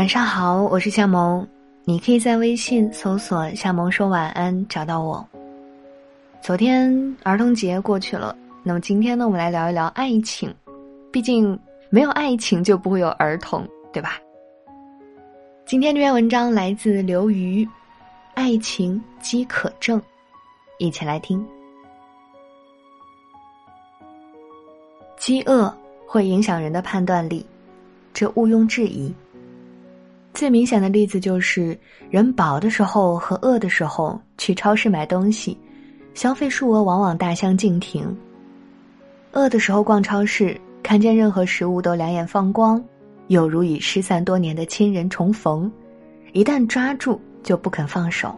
晚上好，我是夏萌，你可以在微信搜索“夏萌说晚安”找到我。昨天儿童节过去了，那么今天呢，我们来聊一聊爱情。毕竟没有爱情就不会有儿童，对吧？今天这篇文章来自刘瑜，《爱情饥渴症》，一起来听。饥饿会影响人的判断力，这毋庸置疑。最明显的例子就是，人饱的时候和饿的时候去超市买东西，消费数额往往大相径庭。饿的时候逛超市，看见任何食物都两眼放光，有如与失散多年的亲人重逢，一旦抓住就不肯放手。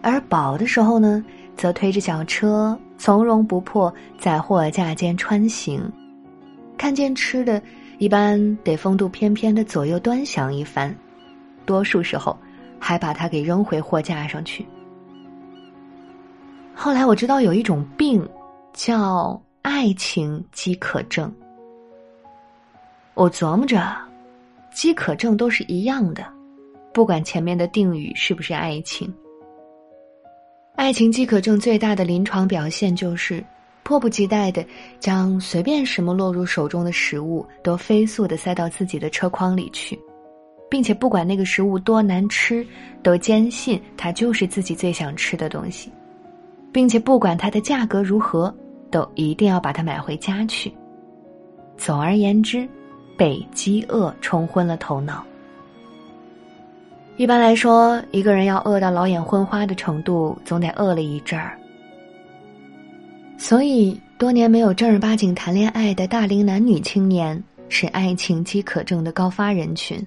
而饱的时候呢，则推着小车从容不迫在货架间穿行，看见吃的。一般得风度翩翩的左右端详一番，多数时候还把它给扔回货架上去。后来我知道有一种病，叫爱情饥渴症。我琢磨着，饥渴症都是一样的，不管前面的定语是不是爱情。爱情饥渴症最大的临床表现就是。迫不及待的将随便什么落入手中的食物都飞速的塞到自己的车筐里去，并且不管那个食物多难吃，都坚信它就是自己最想吃的东西，并且不管它的价格如何，都一定要把它买回家去。总而言之，被饥饿冲昏了头脑。一般来说，一个人要饿到老眼昏花的程度，总得饿了一阵儿。所以，多年没有正儿八经谈恋爱的大龄男女青年是爱情饥渴症的高发人群，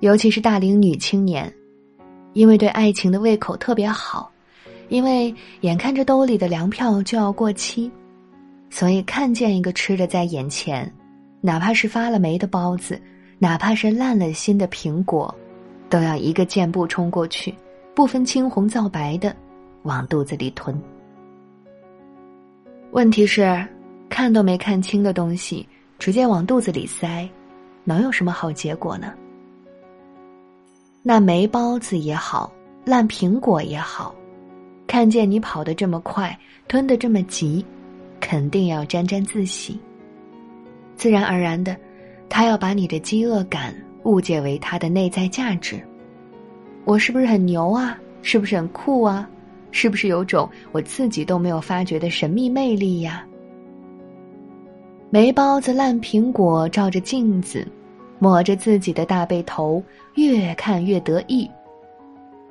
尤其是大龄女青年，因为对爱情的胃口特别好，因为眼看着兜里的粮票就要过期，所以看见一个吃的在眼前，哪怕是发了霉的包子，哪怕是烂了心的苹果，都要一个箭步冲过去，不分青红皂白的往肚子里吞。问题是，看都没看清的东西，直接往肚子里塞，能有什么好结果呢？那霉包子也好，烂苹果也好，看见你跑得这么快，吞得这么急，肯定要沾沾自喜。自然而然的，他要把你的饥饿感误解为他的内在价值。我是不是很牛啊？是不是很酷啊？是不是有种我自己都没有发觉的神秘魅力呀？霉包子、烂苹果照着镜子，抹着自己的大背头，越看越得意。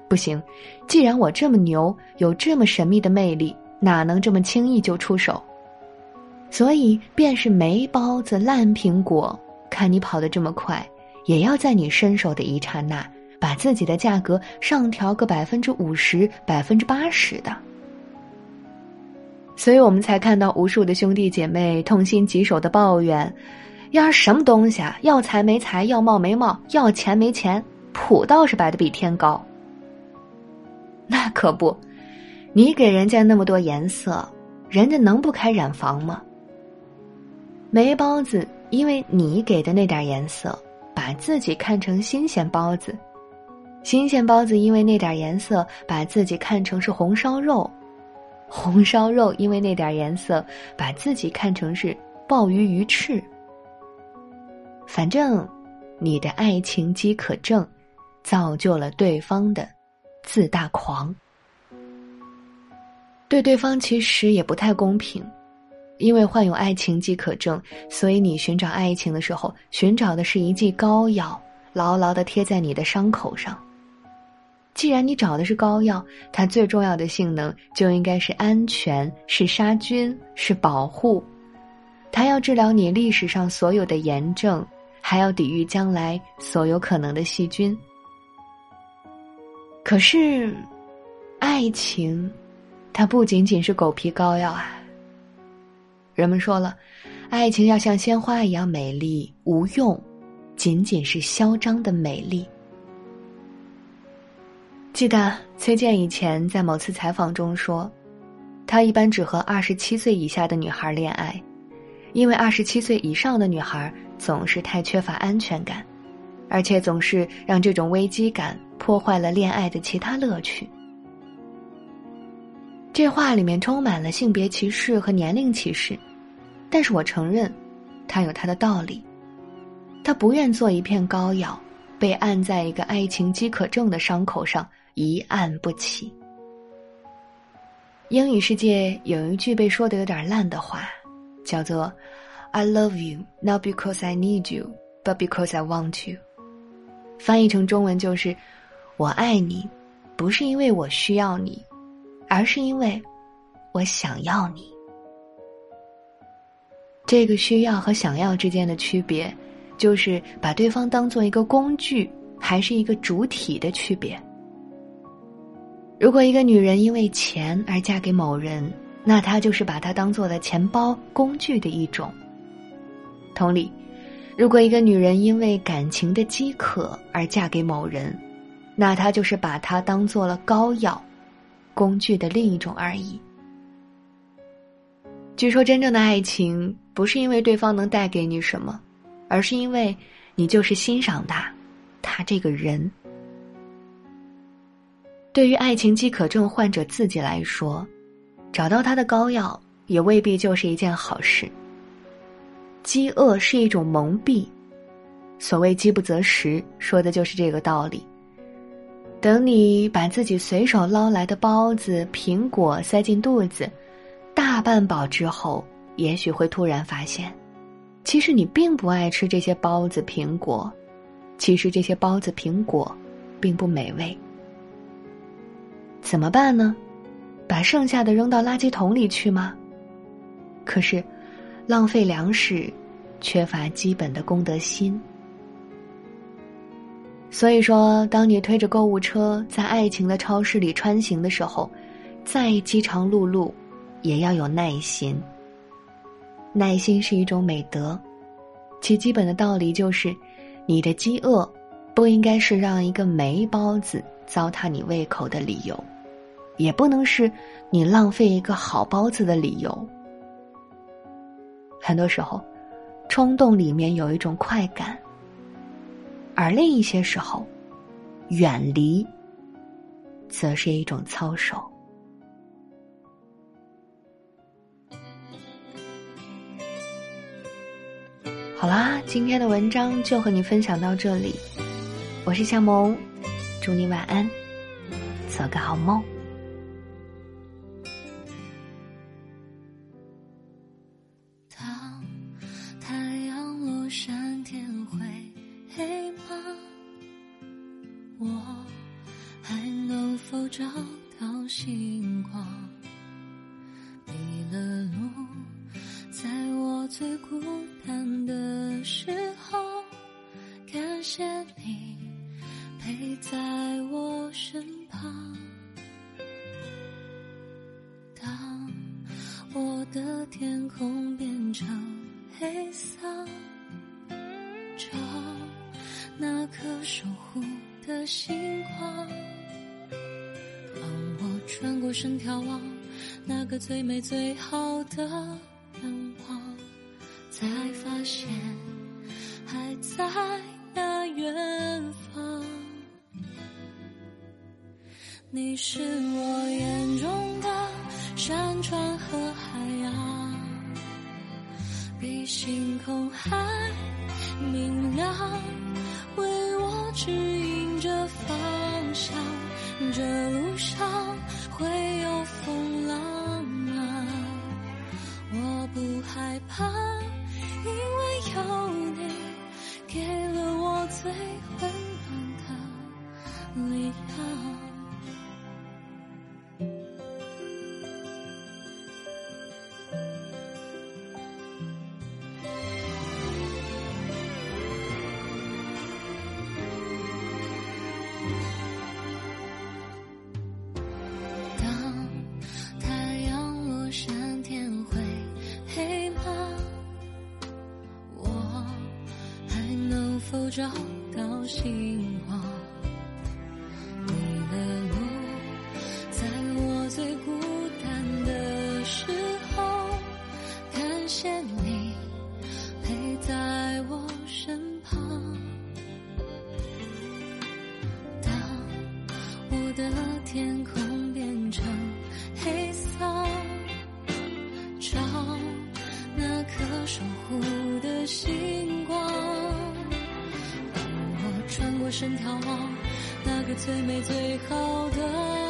不行，既然我这么牛，有这么神秘的魅力，哪能这么轻易就出手？所以，便是霉包子、烂苹果，看你跑得这么快，也要在你伸手的一刹那。把自己的价格上调个百分之五十、百分之八十的，所以我们才看到无数的兄弟姐妹痛心疾首的抱怨：要是什么东西啊，要财没财，要貌没貌，要钱没钱，谱倒是摆的比天高。那可不，你给人家那么多颜色，人家能不开染房吗？没包子，因为你给的那点颜色，把自己看成新鲜包子。新鲜包子因为那点颜色，把自己看成是红烧肉；红烧肉因为那点颜色，把自己看成是鲍鱼鱼翅。反正，你的爱情饥渴症，造就了对方的自大狂。对对方其实也不太公平，因为患有爱情饥渴症，所以你寻找爱情的时候，寻找的是一剂膏药，牢牢的贴在你的伤口上。既然你找的是膏药，它最重要的性能就应该是安全、是杀菌、是保护。它要治疗你历史上所有的炎症，还要抵御将来所有可能的细菌。可是，爱情，它不仅仅是狗皮膏药啊。人们说了，爱情要像鲜花一样美丽，无用，仅仅是嚣张的美丽。记得崔健以前在某次采访中说，他一般只和二十七岁以下的女孩恋爱，因为二十七岁以上的女孩总是太缺乏安全感，而且总是让这种危机感破坏了恋爱的其他乐趣。这话里面充满了性别歧视和年龄歧视，但是我承认，他有他的道理。他不愿做一片膏药，被按在一个爱情饥渴症的伤口上一按不起。英语世界有一句被说的有点烂的话，叫做 "I love you not because I need you, but because I want you"，翻译成中文就是“我爱你，不是因为我需要你，而是因为我想要你”。这个需要和想要之间的区别，就是把对方当做一个工具还是一个主体的区别。如果一个女人因为钱而嫁给某人，那她就是把他当做了钱包工具的一种。同理，如果一个女人因为感情的饥渴而嫁给某人，那她就是把他当做了膏药工具的另一种而已。据说，真正的爱情不是因为对方能带给你什么，而是因为你就是欣赏他，他这个人。对于爱情饥渴症患者自己来说，找到他的膏药也未必就是一件好事。饥饿是一种蒙蔽，所谓“饥不择食”，说的就是这个道理。等你把自己随手捞来的包子、苹果塞进肚子，大半饱之后，也许会突然发现，其实你并不爱吃这些包子、苹果，其实这些包子、苹果，并不美味。怎么办呢？把剩下的扔到垃圾桶里去吗？可是，浪费粮食，缺乏基本的公德心。所以说，当你推着购物车在爱情的超市里穿行的时候，再饥肠辘辘，也要有耐心。耐心是一种美德，其基本的道理就是：你的饥饿，不应该是让一个煤包子糟蹋你胃口的理由。也不能是你浪费一个好包子的理由。很多时候，冲动里面有一种快感，而另一些时候，远离，则是一种操守。好啦，今天的文章就和你分享到这里，我是夏萌，祝你晚安，做个好梦。找到星光，迷了路，在我最孤单的时候，感谢你陪在我身旁。当我的天空变成黑色，找那颗守护的星光。转过身眺望那个最美最好的愿望，才发现还在那远方。你是我眼中的山川和海洋，比星空还明亮，为我指引找到幸福，穿过身眺望那个最美最好的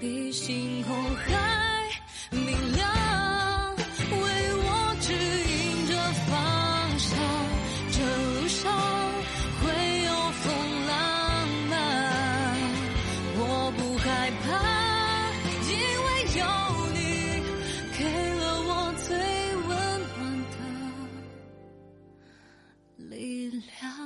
比星空还明亮为我指引着方向这路上会有风浪漫。我不害怕因为有你给了我最温暖的力量。